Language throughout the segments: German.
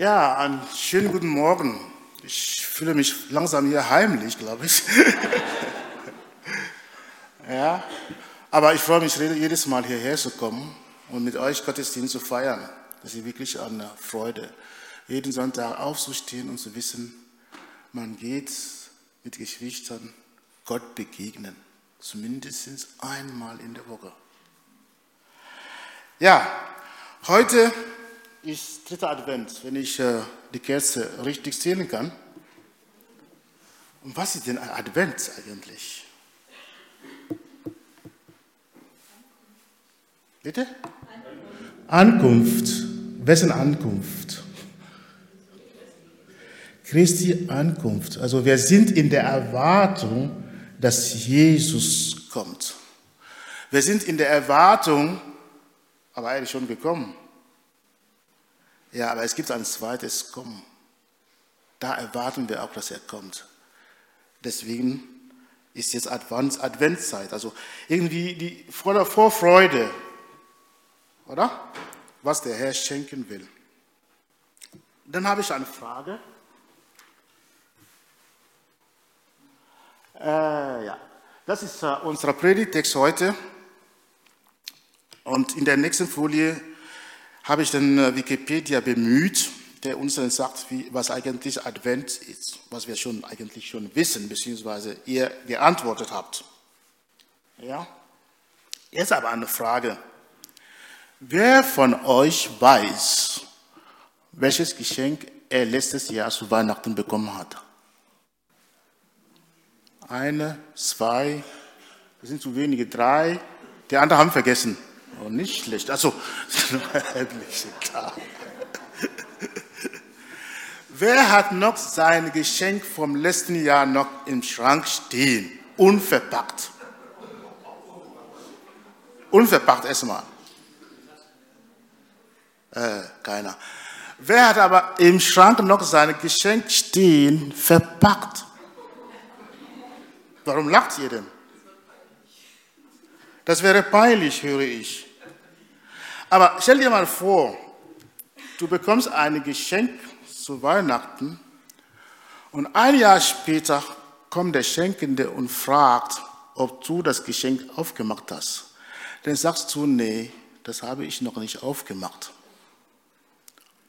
Ja, einen schönen guten Morgen. Ich fühle mich langsam hier heimlich, glaube ich. ja, aber ich freue mich jedes Mal hierher zu kommen und mit euch Gottesdienst zu feiern. Das ist wirklich eine Freude, jeden Sonntag aufzustehen und zu wissen, man geht mit Geschwistern Gott begegnen, zumindest einmal in der Woche. Ja, heute ist dritter Advent, wenn ich äh, die Kerze richtig zählen kann. Und was ist denn ein Advent eigentlich? Bitte? Ankunft. Wessen Ankunft? Christi Ankunft. Also wir sind in der Erwartung, dass Jesus kommt. Wir sind in der Erwartung, aber eigentlich schon gekommen. Ja, aber es gibt ein zweites Kommen. Da erwarten wir auch, dass er kommt. Deswegen ist jetzt Advent, Adventszeit. Also irgendwie die Vorfreude, oder? Was der Herr schenken will. Dann habe ich eine Frage. Äh, ja, das ist äh, unser Predigtext heute. Und in der nächsten Folie habe ich den äh, Wikipedia bemüht, der uns dann sagt, wie, was eigentlich Advent ist, was wir schon eigentlich schon wissen, beziehungsweise ihr geantwortet habt. Ja? Jetzt aber eine Frage. Wer von euch weiß, welches Geschenk er letztes Jahr zu Weihnachten bekommen hat? Eine, zwei, das sind zu wenige, drei. Die anderen haben vergessen. Oh, nicht schlecht. Also, klar. Wer hat noch sein Geschenk vom letzten Jahr noch im Schrank stehen? Unverpackt. Unverpackt erstmal. Äh, keiner. Wer hat aber im Schrank noch sein Geschenk stehen, verpackt? Warum lacht ihr denn? Das wäre peinlich, höre ich. Aber stell dir mal vor, du bekommst ein Geschenk zu Weihnachten und ein Jahr später kommt der Schenkende und fragt, ob du das Geschenk aufgemacht hast. Dann sagst du, nee, das habe ich noch nicht aufgemacht.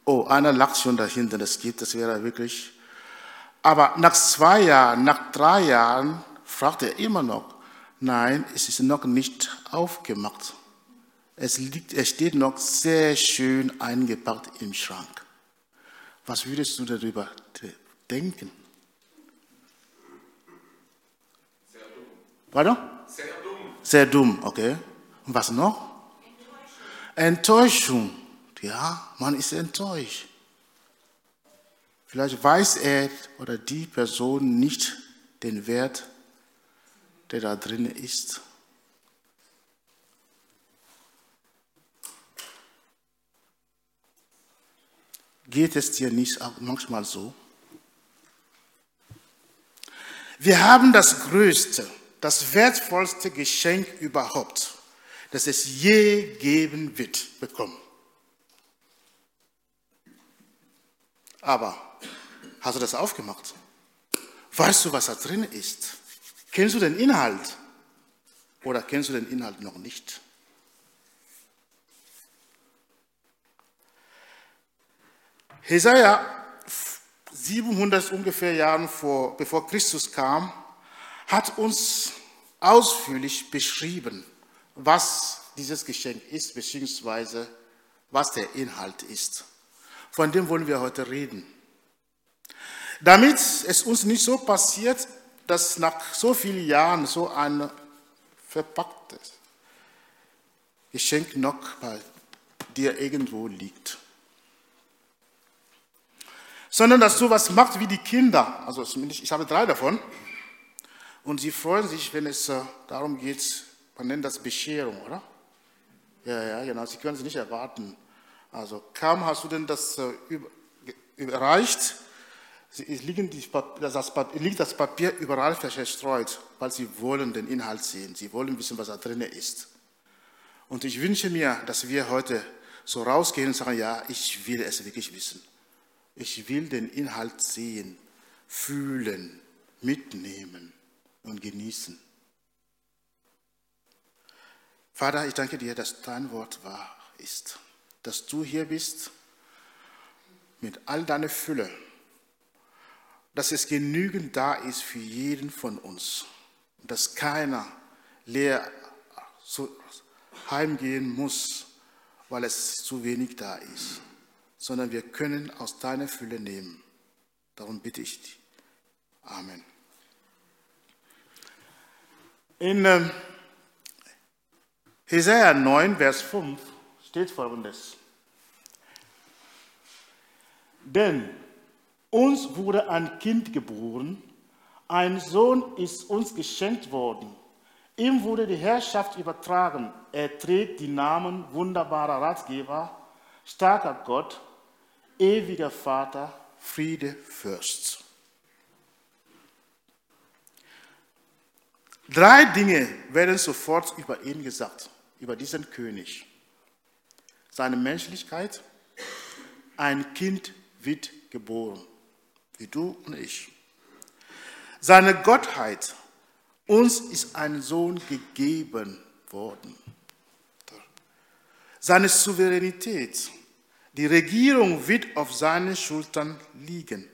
Oh, einer lacht schon dahinter, das geht, das wäre wirklich. Aber nach zwei Jahren, nach drei Jahren fragt er immer noch, nein, es ist noch nicht aufgemacht. Es, liegt, es steht noch sehr schön eingepackt im Schrank. Was würdest du darüber denken? Sehr dumm. Pardon? Sehr dumm. Sehr dumm, okay. Und was noch? Enttäuschung. Enttäuschung. Ja, man ist enttäuscht. Vielleicht weiß er oder die Person nicht den Wert, der da drin ist. Geht es dir nicht manchmal so? Wir haben das größte, das wertvollste Geschenk überhaupt, das es je geben wird, bekommen. Aber hast du das aufgemacht? Weißt du, was da drin ist? Kennst du den Inhalt? Oder kennst du den Inhalt noch nicht? Jesaja, 700 ungefähr Jahren vor, bevor Christus kam, hat uns ausführlich beschrieben, was dieses Geschenk ist, beziehungsweise was der Inhalt ist. Von dem wollen wir heute reden. Damit es uns nicht so passiert, dass nach so vielen Jahren so ein verpacktes Geschenk noch bei dir irgendwo liegt sondern dass du was macht wie die Kinder. Also zumindest, ich habe drei davon. Und sie freuen sich, wenn es äh, darum geht, man nennt das Bescherung, oder? Ja, ja, genau. Sie können es nicht erwarten. Also kaum hast du denn das äh, überreicht, das, liegt das Papier überall verstreut, weil sie wollen den Inhalt sehen. Sie wollen wissen, was da drin ist. Und ich wünsche mir, dass wir heute so rausgehen und sagen, ja, ich will es wirklich wissen. Ich will den Inhalt sehen, fühlen, mitnehmen und genießen. Vater, ich danke dir, dass dein Wort wahr ist, dass du hier bist mit all deiner Fülle, dass es genügend da ist für jeden von uns, dass keiner leer heimgehen muss, weil es zu wenig da ist, sondern wir können aus deiner Fülle nehmen. Darum bitte ich dich. Amen. In äh, Jesaja 9, Vers 5 steht folgendes. Denn uns wurde ein Kind geboren, ein Sohn ist uns geschenkt worden. Ihm wurde die Herrschaft übertragen. Er trägt die Namen wunderbarer Ratgeber, starker Gott, ewiger Vater, Friede, Fürst. Drei Dinge werden sofort über ihn gesagt, über diesen König. Seine Menschlichkeit, ein Kind wird geboren, wie du und ich. Seine Gottheit, uns ist ein Sohn gegeben worden. Seine Souveränität, die Regierung wird auf seinen Schultern liegen.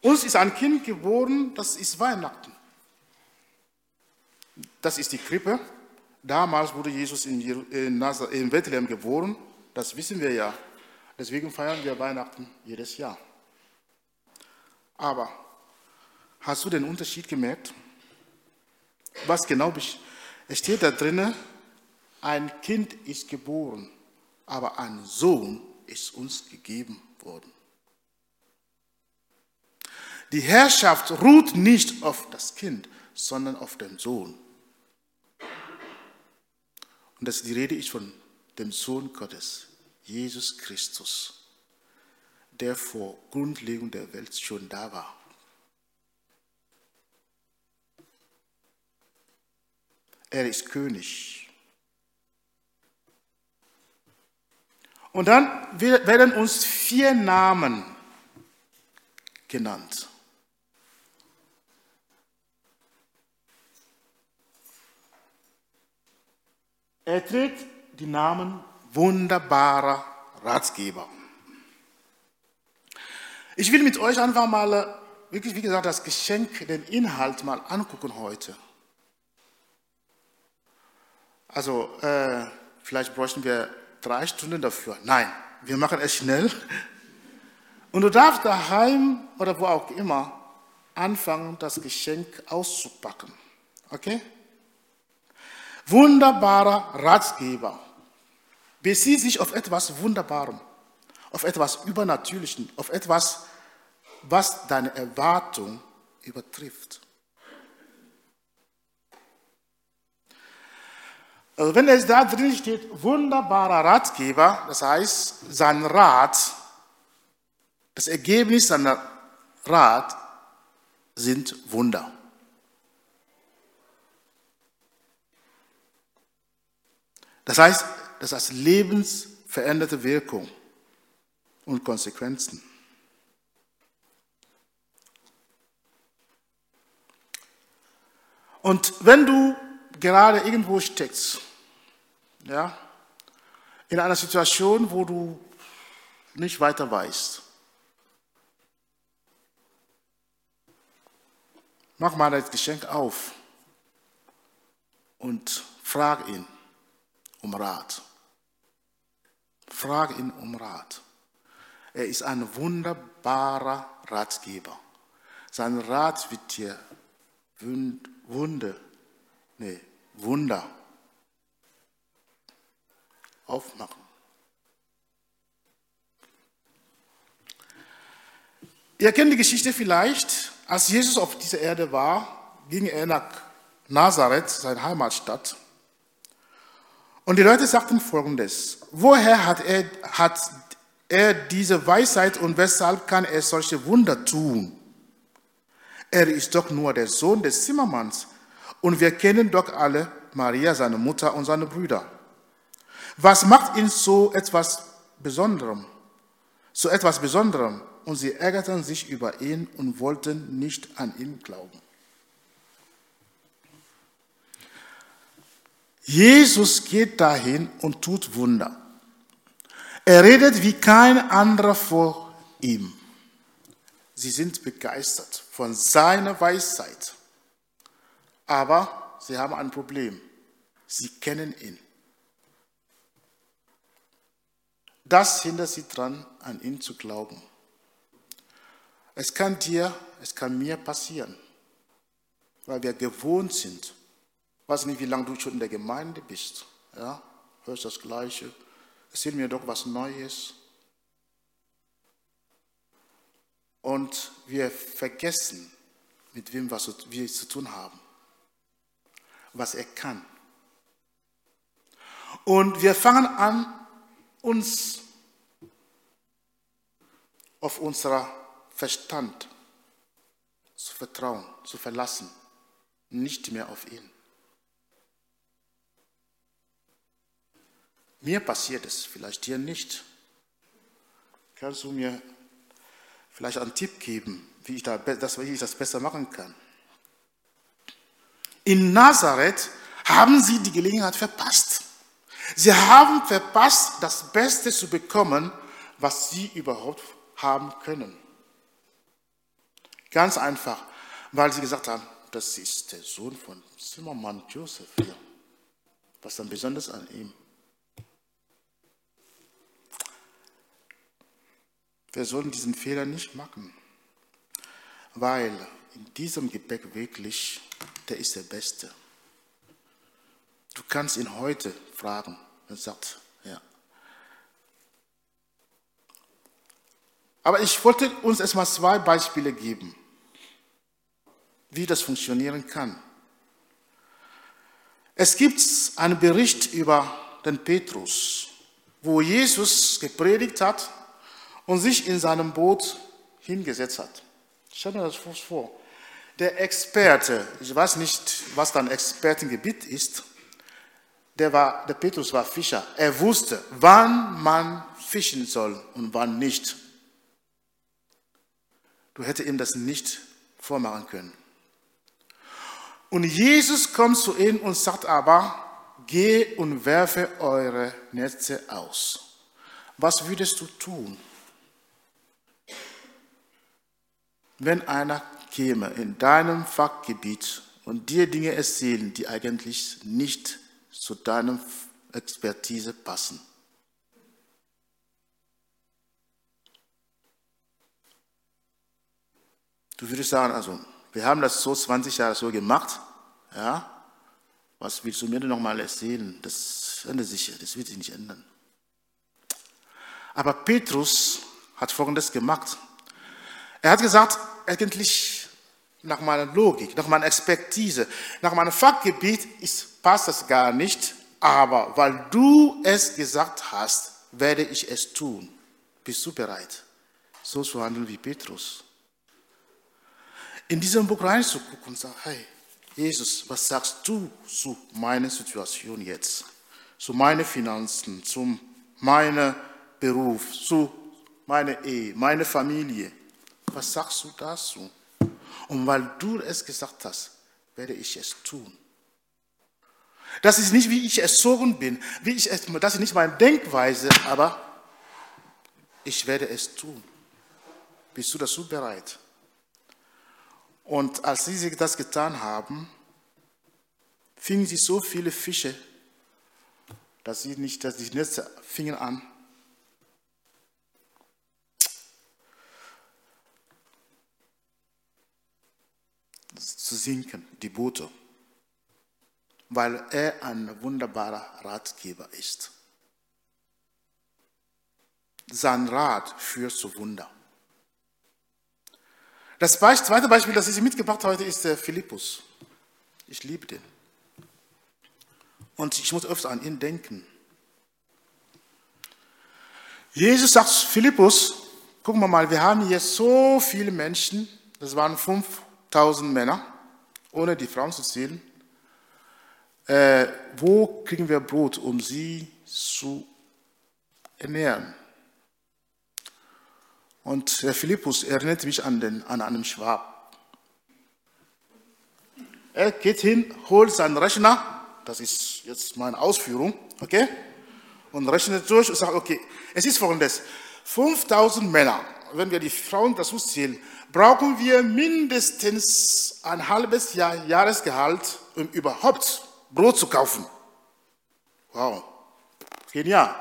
Uns ist ein Kind geboren, das ist Weihnachten. Das ist die Krippe. Damals wurde Jesus in, Bethlehem geboren. Das wissen wir ja. Deswegen feiern wir Weihnachten jedes Jahr. Aber hast du den Unterschied gemerkt? Was genau es steht da drinnen? Ein Kind ist geboren, aber ein Sohn ist uns gegeben worden. Die Herrschaft ruht nicht auf das Kind, sondern auf den Sohn. Und das, die Rede ist von dem Sohn Gottes, Jesus Christus, der vor Grundlegung der Welt schon da war. Er ist König. Und dann werden uns vier Namen genannt. Er trägt die Namen wunderbarer Ratgeber. Ich will mit euch einfach mal, wirklich, wie gesagt, das Geschenk, den Inhalt mal angucken heute. Also, äh, vielleicht bräuchten wir drei Stunden dafür. Nein, wir machen es schnell. Und du darfst daheim oder wo auch immer anfangen, das Geschenk auszupacken. Okay? Wunderbarer Ratgeber bezieht sich auf etwas Wunderbarem, auf etwas Übernatürlichen, auf etwas, was deine Erwartung übertrifft. Also wenn es da drin steht, wunderbarer Ratgeber, das heißt, sein Rat, das Ergebnis seiner Rat sind Wunder. Das heißt, das heißt lebensveränderte Wirkung und Konsequenzen. Und wenn du gerade irgendwo steckst, ja, in einer Situation, wo du nicht weiter weißt, mach mal das Geschenk auf und frag ihn um Rat. Frage ihn um Rat. Er ist ein wunderbarer Ratgeber. Sein Rat wird dir Wunder, nee, Wunder aufmachen. Ihr kennt die Geschichte vielleicht. Als Jesus auf dieser Erde war, ging er nach Nazareth, seine Heimatstadt. Und die Leute sagten folgendes, woher hat er, hat er diese Weisheit und weshalb kann er solche Wunder tun? Er ist doch nur der Sohn des Zimmermanns und wir kennen doch alle Maria, seine Mutter und seine Brüder. Was macht ihn so etwas Besonderem? zu etwas Besonderem und sie ärgerten sich über ihn und wollten nicht an ihn glauben. Jesus geht dahin und tut Wunder. Er redet wie kein anderer vor ihm. Sie sind begeistert von seiner Weisheit. Aber sie haben ein Problem. Sie kennen ihn. Das hindert sie daran, an ihn zu glauben. Es kann dir, es kann mir passieren, weil wir gewohnt sind. Ich weiß nicht, wie lange du schon in der Gemeinde bist. Ja, hörst das Gleiche. Erzähl mir doch was Neues. Und wir vergessen, mit wem wir es zu tun haben, was er kann. Und wir fangen an, uns auf unser Verstand zu vertrauen, zu verlassen, nicht mehr auf ihn. Mir passiert es, vielleicht dir nicht. Kannst du mir vielleicht einen Tipp geben, wie ich, das, wie ich das besser machen kann? In Nazareth haben sie die Gelegenheit verpasst. Sie haben verpasst, das Beste zu bekommen, was sie überhaupt haben können. Ganz einfach, weil sie gesagt haben, das ist der Sohn von Zimmermann Joseph hier. Was dann besonders an ihm? Wir sollen diesen Fehler nicht machen, weil in diesem Gebäck wirklich, der ist der Beste. Du kannst ihn heute fragen. Er sagt, ja. Aber ich wollte uns erstmal zwei Beispiele geben, wie das funktionieren kann. Es gibt einen Bericht über den Petrus, wo Jesus gepredigt hat und sich in seinem Boot hingesetzt hat. Stell mir das vor. Der Experte, ich weiß nicht, was dein Expertengebiet ist, der, war, der Petrus war Fischer. Er wusste, wann man fischen soll und wann nicht. Du hättest ihm das nicht vormachen können. Und Jesus kommt zu ihm und sagt aber, geh und werfe eure Netze aus. Was würdest du tun, wenn einer käme in deinem Fachgebiet und dir Dinge erzählen, die eigentlich nicht zu deiner Expertise passen. Du würdest sagen, also, wir haben das so 20 Jahre so gemacht, ja, was willst du mir denn nochmal erzählen? Das ändert sich, das wird sich nicht ändern. Aber Petrus hat Folgendes gemacht. Er hat gesagt, eigentlich nach meiner Logik, nach meiner Expertise, nach meinem Fachgebiet ist, passt das gar nicht, aber weil du es gesagt hast, werde ich es tun. Bist du bereit, so zu handeln wie Petrus? In diesem Buch reinzugucken und sagen, hey, Jesus, was sagst du zu meiner Situation jetzt? Zu meinen Finanzen, zu meinem Beruf, zu meiner Ehe, meiner Familie. Was sagst du dazu? Und weil du es gesagt hast, werde ich es tun. Das ist nicht, wie ich erzogen bin, wie ich das ist nicht meine Denkweise, aber ich werde es tun. Bist du dazu bereit? Und als sie das getan haben, fingen sie so viele Fische, dass sie nicht, dass die Netze fingen an, zu sinken, die Boote, weil er ein wunderbarer Ratgeber ist. Sein Rat führt zu Wunder. Das zweite Beispiel, das ich mitgebracht habe ist der Philippus. Ich liebe den. Und ich muss öfter an ihn denken. Jesus sagt Philippus, gucken wir mal, wir haben hier so viele Menschen, das waren 5000 Männer, ohne die Frauen zu zählen. Äh, wo kriegen wir Brot, um sie zu ernähren? Und der Philippus erinnert mich an, den, an einen Schwab. Er geht hin, holt seinen Rechner, das ist jetzt meine Ausführung, okay? Und rechnet durch und sagt, okay, es ist folgendes, 5000 Männer, wenn wir die Frauen dazu zählen, brauchen wir mindestens ein halbes Jahr Jahresgehalt, um überhaupt Brot zu kaufen. Wow, genial.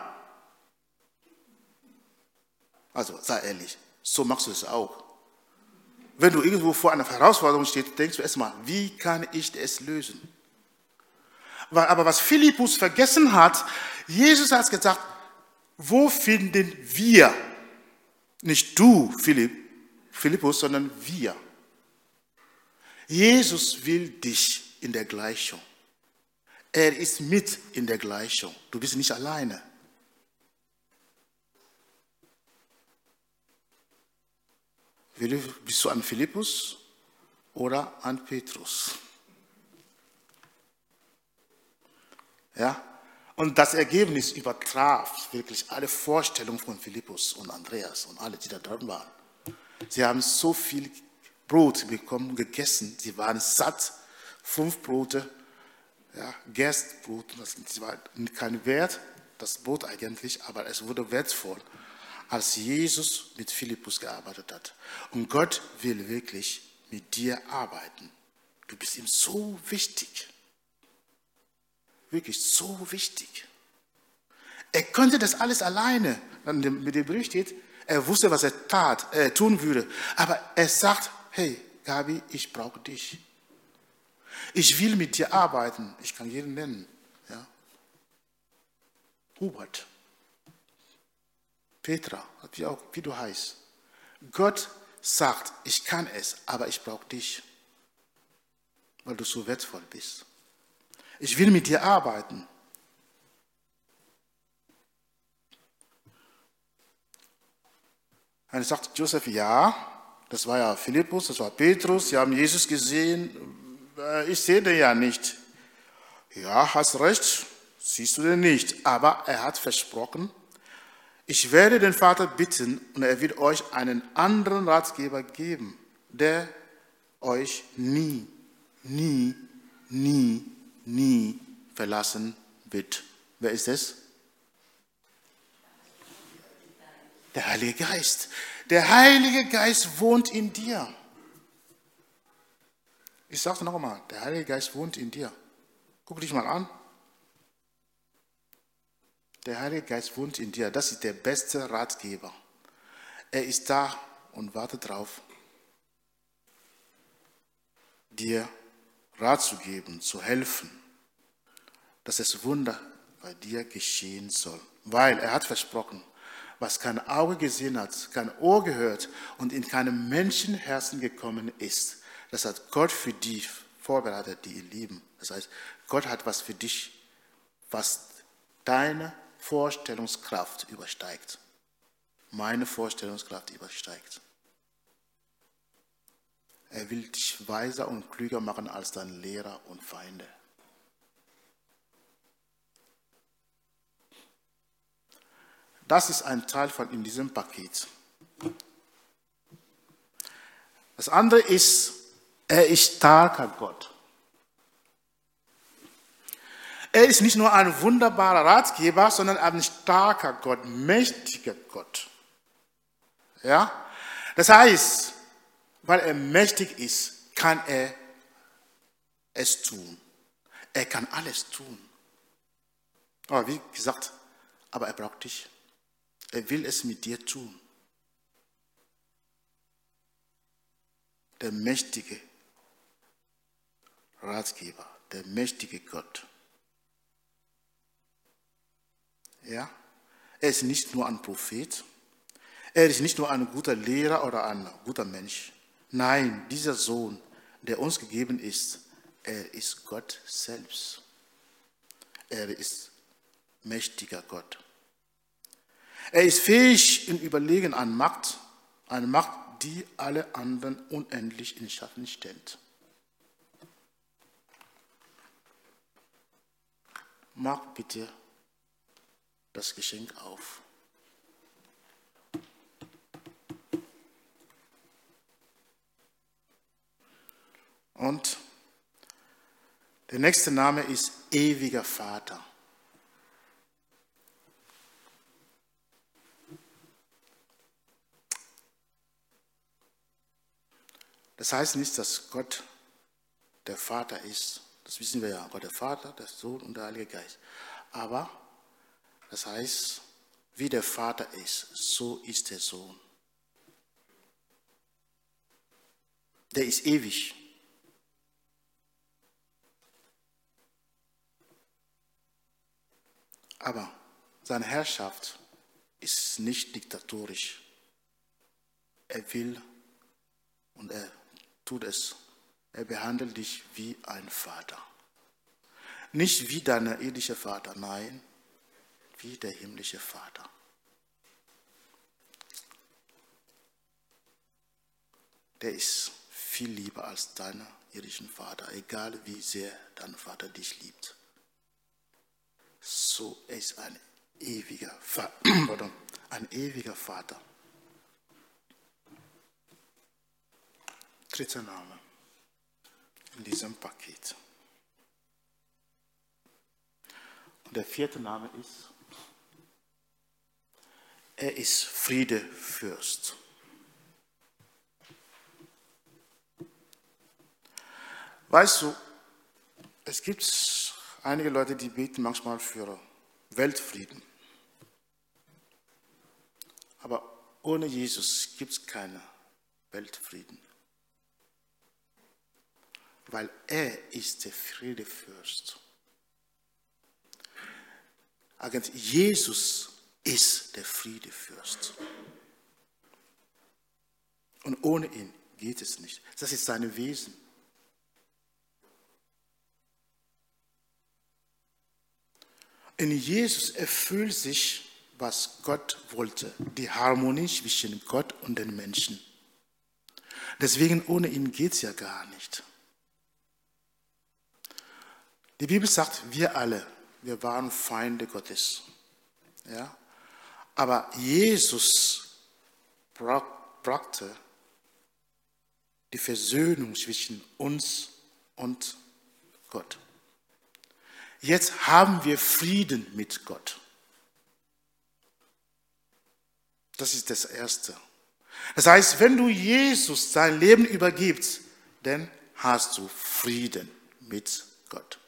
Also sei ehrlich, so machst du es auch. Wenn du irgendwo vor einer Herausforderung stehst, denkst du erstmal, wie kann ich es lösen? Aber was Philippus vergessen hat, Jesus hat gesagt, wo finden wir, nicht du, Philipp, Philippus, sondern wir. Jesus will dich in der Gleichung. Er ist mit in der Gleichung. Du bist nicht alleine. Bist du an Philippus oder an Petrus? Ja? Und das Ergebnis übertraf wirklich alle Vorstellungen von Philippus und Andreas und alle, die da drin waren. Sie haben so viel Brot bekommen, gegessen, sie waren satt, fünf Brote, ja, Gerstbrot, das war kein Wert, das Brot eigentlich, aber es wurde wertvoll als Jesus mit Philippus gearbeitet hat. Und Gott will wirklich mit dir arbeiten. Du bist ihm so wichtig. Wirklich so wichtig. Er konnte das alles alleine. Mit dem Bericht steht, er wusste, was er tat, äh, tun würde. Aber er sagt, hey, Gabi, ich brauche dich. Ich will mit dir arbeiten. Ich kann jeden nennen. Ja. Hubert. Petra, wie, auch, wie du heißt. Gott sagt, ich kann es, aber ich brauche dich, weil du so wertvoll bist. Ich will mit dir arbeiten. Und sagt Josef, ja, das war ja Philippus, das war Petrus, sie haben Jesus gesehen, ich sehe den ja nicht. Ja, hast recht, siehst du den nicht. Aber er hat versprochen, ich werde den Vater bitten und er wird euch einen anderen Ratgeber geben, der euch nie, nie, nie, nie verlassen wird. Wer ist es? Der Heilige Geist. Der Heilige Geist wohnt in dir. Ich sage es noch einmal, der Heilige Geist wohnt in dir. Guck dich mal an. Der Heilige Geist wohnt in dir. Das ist der beste Ratgeber. Er ist da und wartet darauf, dir Rat zu geben, zu helfen, dass das Wunder bei dir geschehen soll. Weil er hat versprochen, was kein Auge gesehen hat, kein Ohr gehört und in keinem Menschenherzen gekommen ist. Das hat Gott für die vorbereitet, die ihn lieben. Das heißt, Gott hat was für dich, was deine Vorstellungskraft übersteigt. Meine Vorstellungskraft übersteigt. Er will dich weiser und klüger machen als dein Lehrer und Feinde. Das ist ein Teil von in diesem Paket. Das andere ist, er ist starker Gott. Er ist nicht nur ein wunderbarer Ratgeber, sondern ein starker Gott, mächtiger Gott. Ja? Das heißt, weil er mächtig ist, kann er es tun. Er kann alles tun. Aber wie gesagt, aber er braucht dich. Er will es mit dir tun. Der mächtige Ratgeber, der mächtige Gott. Ja? Er ist nicht nur ein Prophet, er ist nicht nur ein guter Lehrer oder ein guter Mensch. Nein, dieser Sohn, der uns gegeben ist, er ist Gott selbst. Er ist mächtiger Gott. Er ist fähig in Überlegen an Macht, eine Macht, die alle anderen unendlich in Schatten stellt. mach bitte das Geschenk auf. Und der nächste Name ist ewiger Vater. Das heißt nicht, dass Gott der Vater ist. Das wissen wir ja. Gott der Vater, der Sohn und der Heilige Geist. Aber das heißt, wie der Vater ist, so ist der Sohn. Der ist ewig. Aber seine Herrschaft ist nicht diktatorisch. Er will und er tut es. Er behandelt dich wie ein Vater. Nicht wie dein irdischer Vater, nein, wie der himmlische Vater. Der ist viel lieber als dein irdischen Vater, egal wie sehr dein Vater dich liebt. So ist ein ewiger, Vater, ein ewiger Vater. Dritter Name in diesem Paket. Und der vierte Name ist, er ist Friedefürst. Weißt du, es gibt einige Leute, die beten manchmal für Weltfrieden. Aber ohne Jesus gibt es keinen Weltfrieden weil er ist der Friedefürst. Jesus ist der Friedefürst. Und ohne ihn geht es nicht. Das ist sein Wesen. In Jesus erfüllt sich, was Gott wollte, die Harmonie zwischen Gott und den Menschen. Deswegen ohne ihn geht es ja gar nicht. Die Bibel sagt, wir alle, wir waren Feinde Gottes. Ja? Aber Jesus brachte die Versöhnung zwischen uns und Gott. Jetzt haben wir Frieden mit Gott. Das ist das Erste. Das heißt, wenn du Jesus dein Leben übergibst, dann hast du Frieden mit Gott.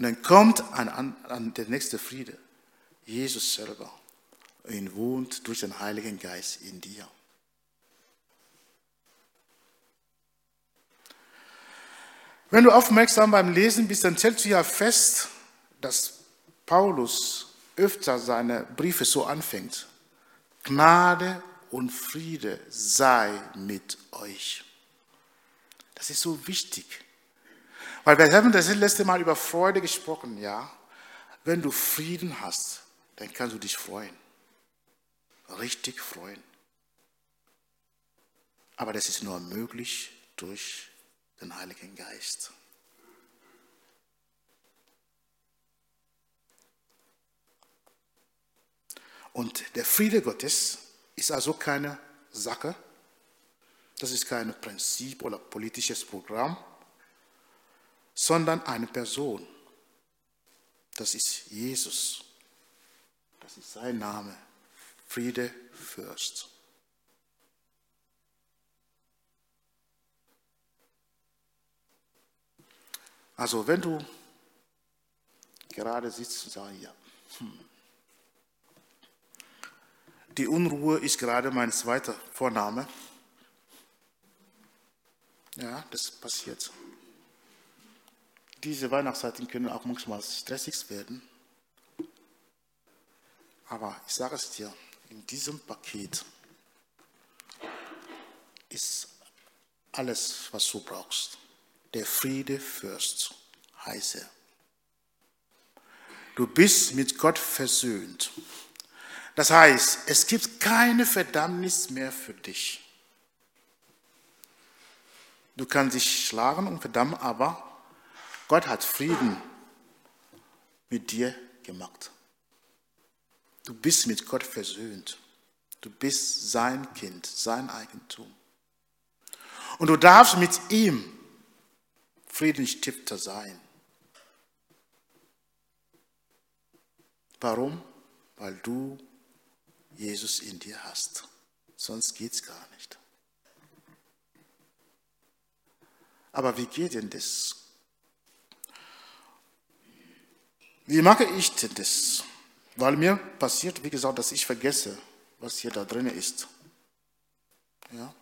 Und dann kommt an, an, an der nächste Friede. Jesus selber. Ihn wohnt durch den Heiligen Geist in dir. Wenn du aufmerksam beim Lesen bist, dann stellst du ja fest, dass Paulus öfter seine Briefe so anfängt. Gnade und Friede sei mit euch. Das ist so wichtig. Weil wir haben das letzte Mal über Freude gesprochen, ja. Wenn du Frieden hast, dann kannst du dich freuen. Richtig freuen. Aber das ist nur möglich durch den Heiligen Geist. Und der Friede Gottes ist also keine Sache, das ist kein Prinzip oder politisches Programm, sondern eine Person. Das ist Jesus. Das ist sein Name. Friede Fürst. Also wenn du gerade sitzt und sagst, ja, hm, die Unruhe ist gerade mein zweiter Vorname. Ja, das passiert. Diese Weihnachtszeiten können auch manchmal stressig werden. Aber ich sage es dir, in diesem Paket ist alles, was du brauchst. Der Friede Fürst heißt er. Du bist mit Gott versöhnt. Das heißt, es gibt keine Verdammnis mehr für dich. Du kannst dich schlagen und verdammen, aber Gott hat Frieden mit dir gemacht. Du bist mit Gott versöhnt. Du bist sein Kind, sein Eigentum. Und du darfst mit ihm Friedensstifter sein. Warum? Weil du Jesus in dir hast. Sonst geht es gar nicht. Aber wie geht denn das? Wie mache ich das? Weil mir passiert, wie gesagt, dass ich vergesse, was hier da drin ist. Ja?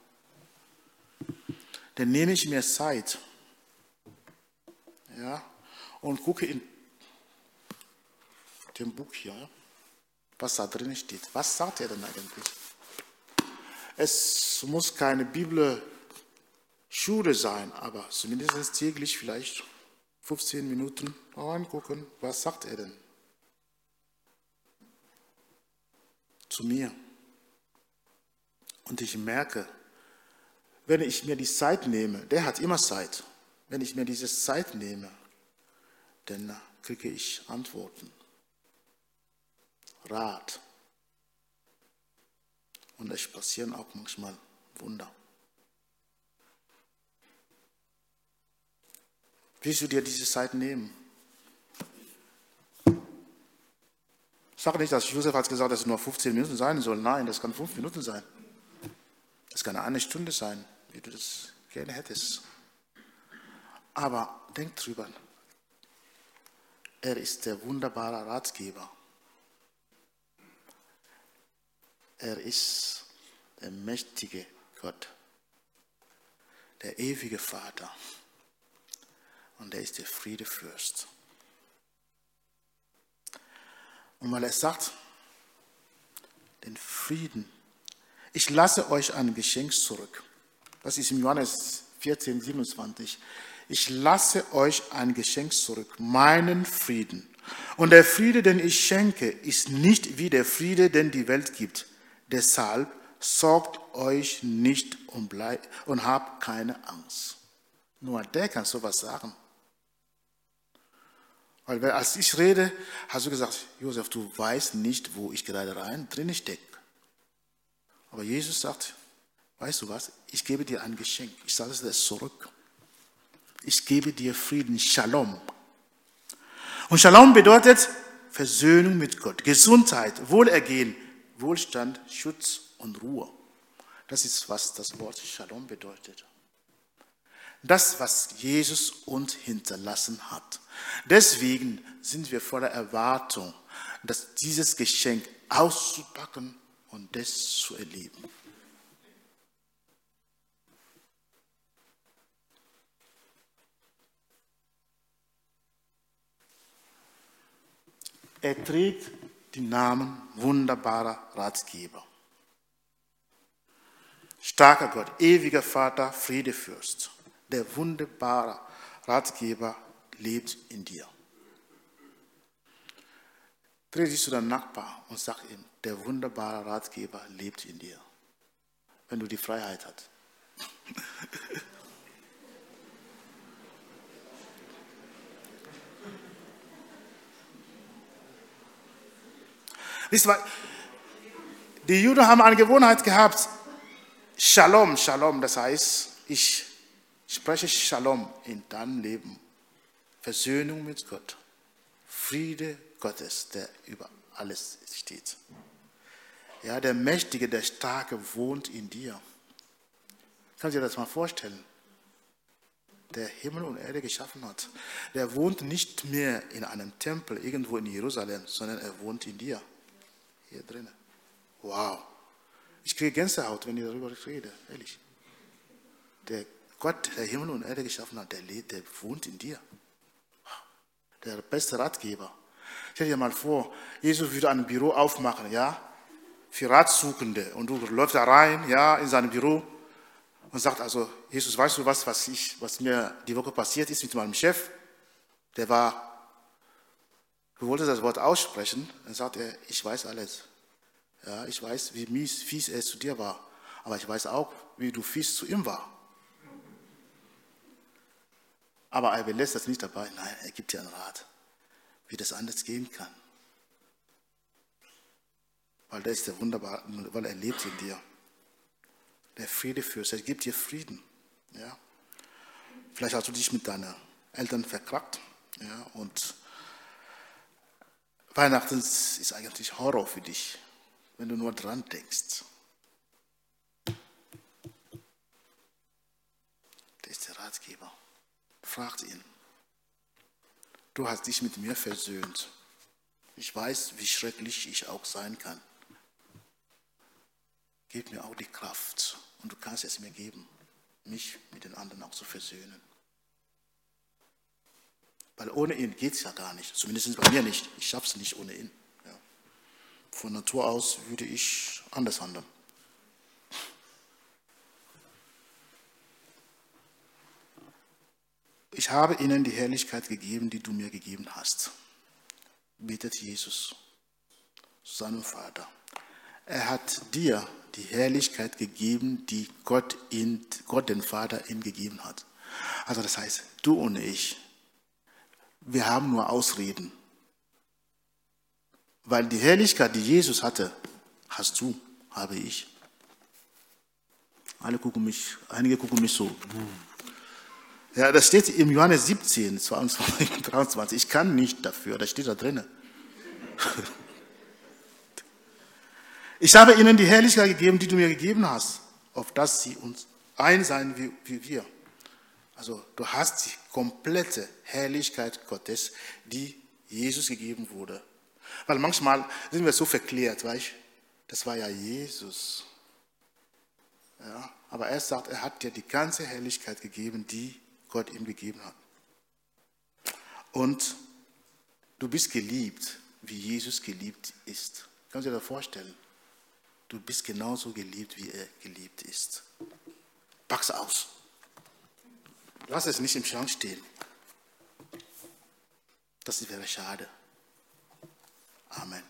Dann nehme ich mir Zeit ja, und gucke in dem Buch hier, was da drin steht. Was sagt er denn eigentlich? Es muss keine Bibelschule sein, aber zumindest täglich vielleicht 15 Minuten reingucken, was sagt er denn zu mir? Und ich merke, wenn ich mir die Zeit nehme, der hat immer Zeit, wenn ich mir diese Zeit nehme, dann kriege ich Antworten, Rat. Und es passieren auch manchmal Wunder. Willst du dir diese Zeit nehmen? Sag nicht, dass Josef hat gesagt, dass es nur 15 Minuten sein soll. Nein, das kann 5 Minuten sein. Das kann eine Stunde sein, wie du das gerne hättest. Aber denk drüber. Er ist der wunderbare Ratgeber. Er ist der mächtige Gott, der ewige Vater und er ist der Friedefürst. Und weil er sagt, den Frieden, ich lasse euch ein Geschenk zurück. Das ist im Johannes 14, 27. Ich lasse euch ein Geschenk zurück, meinen Frieden. Und der Friede, den ich schenke, ist nicht wie der Friede, den die Welt gibt. Deshalb sorgt euch nicht und, bleibt, und habt keine Angst. Nur der kann sowas sagen. Weil als ich rede, hast du gesagt, Josef, du weißt nicht, wo ich gerade rein drin stecke. Aber Jesus sagt, weißt du was, ich gebe dir ein Geschenk. Ich sage es zurück. Ich gebe dir Frieden, Shalom. Und Shalom bedeutet Versöhnung mit Gott, Gesundheit, Wohlergehen, Wohlstand, Schutz und Ruhe. Das ist, was das Wort Shalom bedeutet. Das, was Jesus uns hinterlassen hat. Deswegen sind wir voller Erwartung, dass dieses Geschenk auszupacken und das zu erleben. Er trägt den Namen wunderbarer Ratgeber. Starker Gott, ewiger Vater, Friedefürst. Der wunderbare Ratgeber lebt in dir. Dreh dich zu deinem Nachbar und sag ihm, der wunderbare Ratgeber lebt in dir, wenn du die Freiheit hast. Wisst ihr, die Juden haben eine Gewohnheit gehabt, Shalom, Shalom, das heißt, ich spreche Shalom in deinem Leben. Versöhnung mit Gott. Friede Gottes, der über alles steht. Ja, der Mächtige, der Starke wohnt in dir. Kannst du dir das mal vorstellen? Der Himmel und Erde geschaffen hat. Der wohnt nicht mehr in einem Tempel irgendwo in Jerusalem, sondern er wohnt in dir. Hier drinnen. Wow. Ich kriege Gänsehaut, wenn ich darüber rede, ehrlich. Der Gott, der Himmel und Erde geschaffen hat, der, lebt, der wohnt in dir. Der beste Ratgeber. Stell dir mal vor, Jesus würde ein Büro aufmachen, ja, für Ratsuchende. Und du läufst da rein, ja, in sein Büro und sagt also, Jesus, weißt du was, was, ich, was mir die Woche passiert ist mit meinem Chef? Der war, du wolltest das Wort aussprechen, dann sagt er, ich weiß alles. Ja, ich weiß, wie mies, fies er zu dir war. Aber ich weiß auch, wie du fies zu ihm war. Aber er belässt das nicht dabei. Nein, er gibt dir einen Rat, wie das anders gehen kann. Weil der ist der wunderbar, weil er lebt in dir. Der Friedefürst, er gibt dir Frieden. Ja? Vielleicht hast du dich mit deinen Eltern verkrackt. Ja? Und Weihnachten ist eigentlich Horror für dich, wenn du nur dran denkst. Der ist der Ratgeber. Fragt ihn. Du hast dich mit mir versöhnt. Ich weiß, wie schrecklich ich auch sein kann. Gib mir auch die Kraft und du kannst es mir geben, mich mit den anderen auch zu versöhnen. Weil ohne ihn geht es ja gar nicht, zumindest bei mir nicht. Ich schaffe es nicht ohne ihn. Ja. Von Natur aus würde ich anders handeln. Ich habe ihnen die Herrlichkeit gegeben, die du mir gegeben hast, betet Jesus zu seinem Vater. Er hat dir die Herrlichkeit gegeben, die Gott, ihn, Gott den Vater ihm gegeben hat. Also das heißt, du und ich, wir haben nur Ausreden. Weil die Herrlichkeit, die Jesus hatte, hast du, habe ich. Alle gucken mich, einige gucken mich so. Ja, das steht im Johannes 17, 22, 23. Ich kann nicht dafür, das steht da drinnen. Ich habe ihnen die Herrlichkeit gegeben, die du mir gegeben hast, auf dass sie uns ein sein wie, wie wir. Also du hast die komplette Herrlichkeit Gottes, die Jesus gegeben wurde. Weil manchmal sind wir so verklärt, weißt das war ja Jesus. Ja, aber er sagt, er hat dir die ganze Herrlichkeit gegeben, die Gott ihm gegeben hat. Und du bist geliebt, wie Jesus geliebt ist. Kannst du dir das vorstellen? Du bist genauso geliebt, wie er geliebt ist. Pack's aus. Lass es nicht im Schrank stehen. Das wäre schade. Amen.